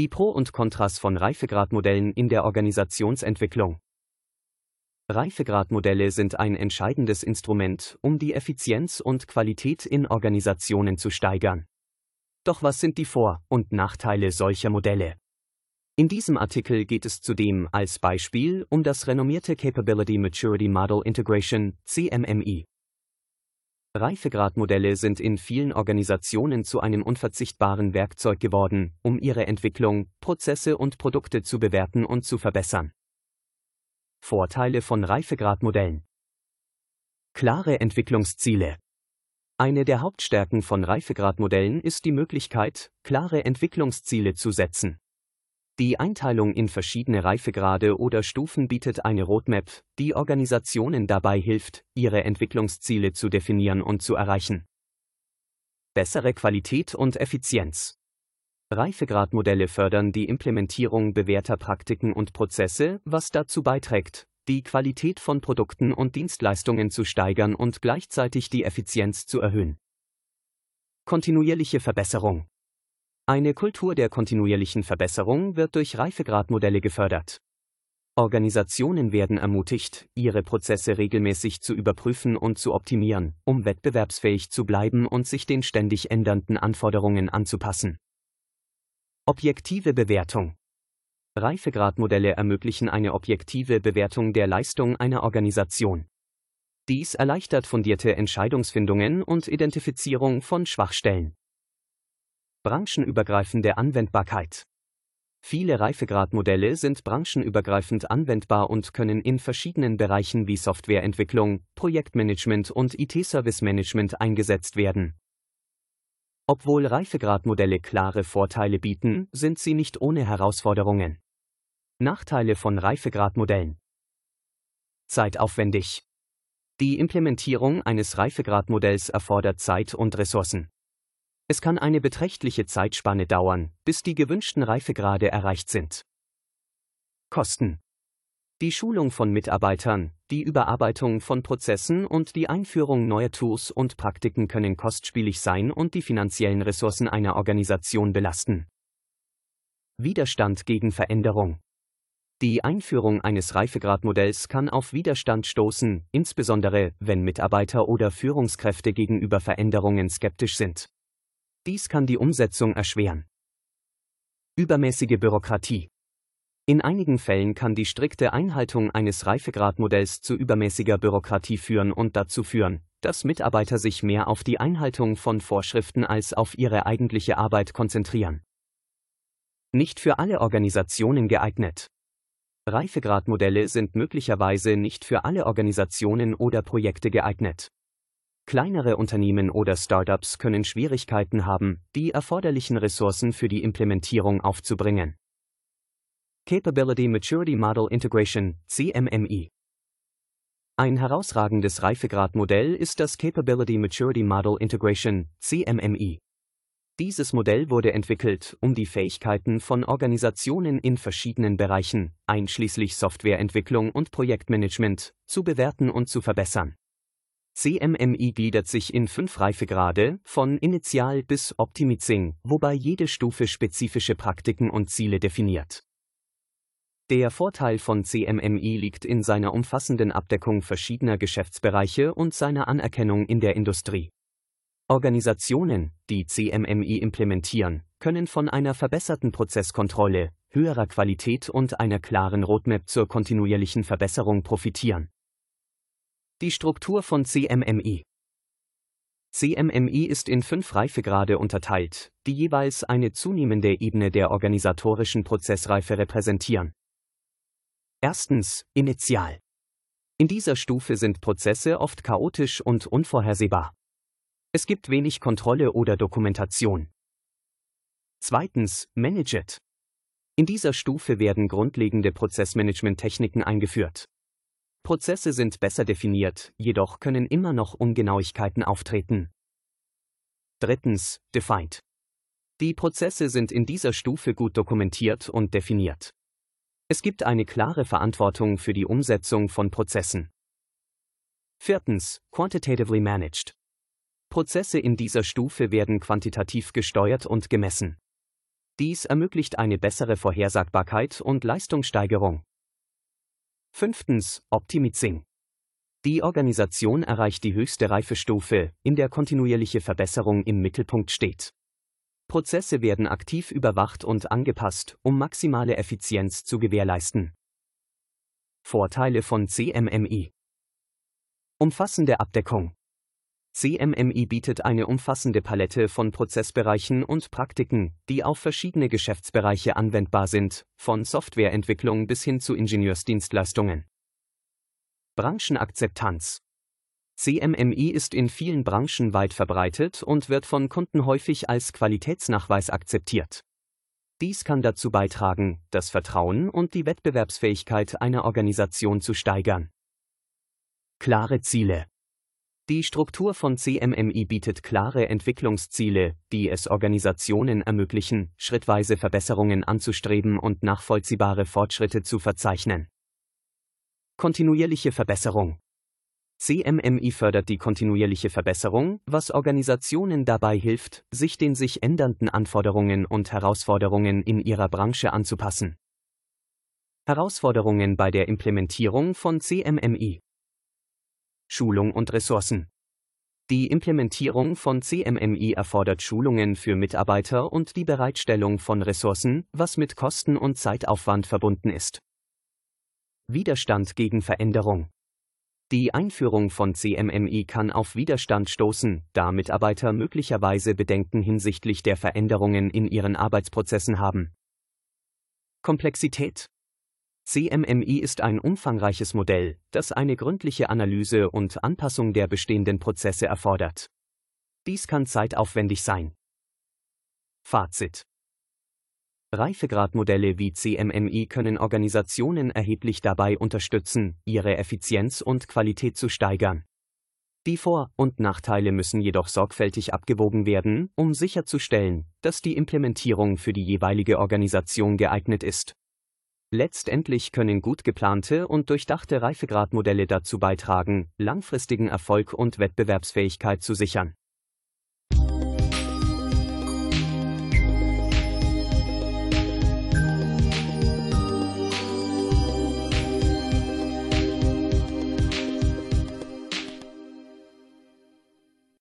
Die Pro und Kontras von Reifegradmodellen in der Organisationsentwicklung. Reifegradmodelle sind ein entscheidendes Instrument, um die Effizienz und Qualität in Organisationen zu steigern. Doch was sind die Vor- und Nachteile solcher Modelle? In diesem Artikel geht es zudem als Beispiel um das renommierte Capability Maturity Model Integration CMMI. Reifegradmodelle sind in vielen Organisationen zu einem unverzichtbaren Werkzeug geworden, um ihre Entwicklung, Prozesse und Produkte zu bewerten und zu verbessern. Vorteile von Reifegradmodellen Klare Entwicklungsziele Eine der Hauptstärken von Reifegradmodellen ist die Möglichkeit, klare Entwicklungsziele zu setzen. Die Einteilung in verschiedene Reifegrade oder Stufen bietet eine Roadmap, die Organisationen dabei hilft, ihre Entwicklungsziele zu definieren und zu erreichen. Bessere Qualität und Effizienz. Reifegradmodelle fördern die Implementierung bewährter Praktiken und Prozesse, was dazu beiträgt, die Qualität von Produkten und Dienstleistungen zu steigern und gleichzeitig die Effizienz zu erhöhen. Kontinuierliche Verbesserung. Eine Kultur der kontinuierlichen Verbesserung wird durch Reifegradmodelle gefördert. Organisationen werden ermutigt, ihre Prozesse regelmäßig zu überprüfen und zu optimieren, um wettbewerbsfähig zu bleiben und sich den ständig ändernden Anforderungen anzupassen. Objektive Bewertung Reifegradmodelle ermöglichen eine objektive Bewertung der Leistung einer Organisation. Dies erleichtert fundierte Entscheidungsfindungen und Identifizierung von Schwachstellen. Branchenübergreifende Anwendbarkeit. Viele Reifegradmodelle sind branchenübergreifend anwendbar und können in verschiedenen Bereichen wie Softwareentwicklung, Projektmanagement und IT-Service-Management eingesetzt werden. Obwohl Reifegradmodelle klare Vorteile bieten, sind sie nicht ohne Herausforderungen. Nachteile von Reifegradmodellen. Zeitaufwendig. Die Implementierung eines Reifegradmodells erfordert Zeit und Ressourcen. Es kann eine beträchtliche Zeitspanne dauern, bis die gewünschten Reifegrade erreicht sind. Kosten. Die Schulung von Mitarbeitern, die Überarbeitung von Prozessen und die Einführung neuer Tools und Praktiken können kostspielig sein und die finanziellen Ressourcen einer Organisation belasten. Widerstand gegen Veränderung. Die Einführung eines Reifegradmodells kann auf Widerstand stoßen, insbesondere wenn Mitarbeiter oder Führungskräfte gegenüber Veränderungen skeptisch sind. Dies kann die Umsetzung erschweren. Übermäßige Bürokratie. In einigen Fällen kann die strikte Einhaltung eines Reifegradmodells zu übermäßiger Bürokratie führen und dazu führen, dass Mitarbeiter sich mehr auf die Einhaltung von Vorschriften als auf ihre eigentliche Arbeit konzentrieren. Nicht für alle Organisationen geeignet. Reifegradmodelle sind möglicherweise nicht für alle Organisationen oder Projekte geeignet. Kleinere Unternehmen oder Startups können Schwierigkeiten haben, die erforderlichen Ressourcen für die Implementierung aufzubringen. Capability Maturity Model Integration CMMI Ein herausragendes Reifegradmodell ist das Capability Maturity Model Integration CMMI. Dieses Modell wurde entwickelt, um die Fähigkeiten von Organisationen in verschiedenen Bereichen, einschließlich Softwareentwicklung und Projektmanagement, zu bewerten und zu verbessern. CMMI gliedert sich in fünf Reifegrade, von Initial bis Optimizing, wobei jede Stufe spezifische Praktiken und Ziele definiert. Der Vorteil von CMMI liegt in seiner umfassenden Abdeckung verschiedener Geschäftsbereiche und seiner Anerkennung in der Industrie. Organisationen, die CMMI implementieren, können von einer verbesserten Prozesskontrolle, höherer Qualität und einer klaren Roadmap zur kontinuierlichen Verbesserung profitieren. Die Struktur von CMMI CMMI ist in fünf Reifegrade unterteilt, die jeweils eine zunehmende Ebene der organisatorischen Prozessreife repräsentieren. Erstens, Initial. In dieser Stufe sind Prozesse oft chaotisch und unvorhersehbar. Es gibt wenig Kontrolle oder Dokumentation. Zweitens, Managed. In dieser Stufe werden grundlegende Prozessmanagement-Techniken eingeführt. Prozesse sind besser definiert, jedoch können immer noch Ungenauigkeiten auftreten. Drittens, Defined. Die Prozesse sind in dieser Stufe gut dokumentiert und definiert. Es gibt eine klare Verantwortung für die Umsetzung von Prozessen. Viertens, Quantitatively Managed. Prozesse in dieser Stufe werden quantitativ gesteuert und gemessen. Dies ermöglicht eine bessere Vorhersagbarkeit und Leistungssteigerung. Fünftens, Optimizing. Die Organisation erreicht die höchste Reifestufe, in der kontinuierliche Verbesserung im Mittelpunkt steht. Prozesse werden aktiv überwacht und angepasst, um maximale Effizienz zu gewährleisten. Vorteile von CMMI Umfassende Abdeckung CMMI bietet eine umfassende Palette von Prozessbereichen und Praktiken, die auf verschiedene Geschäftsbereiche anwendbar sind, von Softwareentwicklung bis hin zu Ingenieursdienstleistungen. Branchenakzeptanz CMMI ist in vielen Branchen weit verbreitet und wird von Kunden häufig als Qualitätsnachweis akzeptiert. Dies kann dazu beitragen, das Vertrauen und die Wettbewerbsfähigkeit einer Organisation zu steigern. Klare Ziele die Struktur von CMMI bietet klare Entwicklungsziele, die es Organisationen ermöglichen, schrittweise Verbesserungen anzustreben und nachvollziehbare Fortschritte zu verzeichnen. Kontinuierliche Verbesserung CMMI fördert die kontinuierliche Verbesserung, was Organisationen dabei hilft, sich den sich ändernden Anforderungen und Herausforderungen in ihrer Branche anzupassen. Herausforderungen bei der Implementierung von CMMI Schulung und Ressourcen. Die Implementierung von CMMI erfordert Schulungen für Mitarbeiter und die Bereitstellung von Ressourcen, was mit Kosten und Zeitaufwand verbunden ist. Widerstand gegen Veränderung. Die Einführung von CMMI kann auf Widerstand stoßen, da Mitarbeiter möglicherweise Bedenken hinsichtlich der Veränderungen in ihren Arbeitsprozessen haben. Komplexität. CMMI ist ein umfangreiches Modell, das eine gründliche Analyse und Anpassung der bestehenden Prozesse erfordert. Dies kann zeitaufwendig sein. Fazit Reifegradmodelle wie CMMI können Organisationen erheblich dabei unterstützen, ihre Effizienz und Qualität zu steigern. Die Vor- und Nachteile müssen jedoch sorgfältig abgewogen werden, um sicherzustellen, dass die Implementierung für die jeweilige Organisation geeignet ist. Letztendlich können gut geplante und durchdachte Reifegradmodelle dazu beitragen, langfristigen Erfolg und Wettbewerbsfähigkeit zu sichern.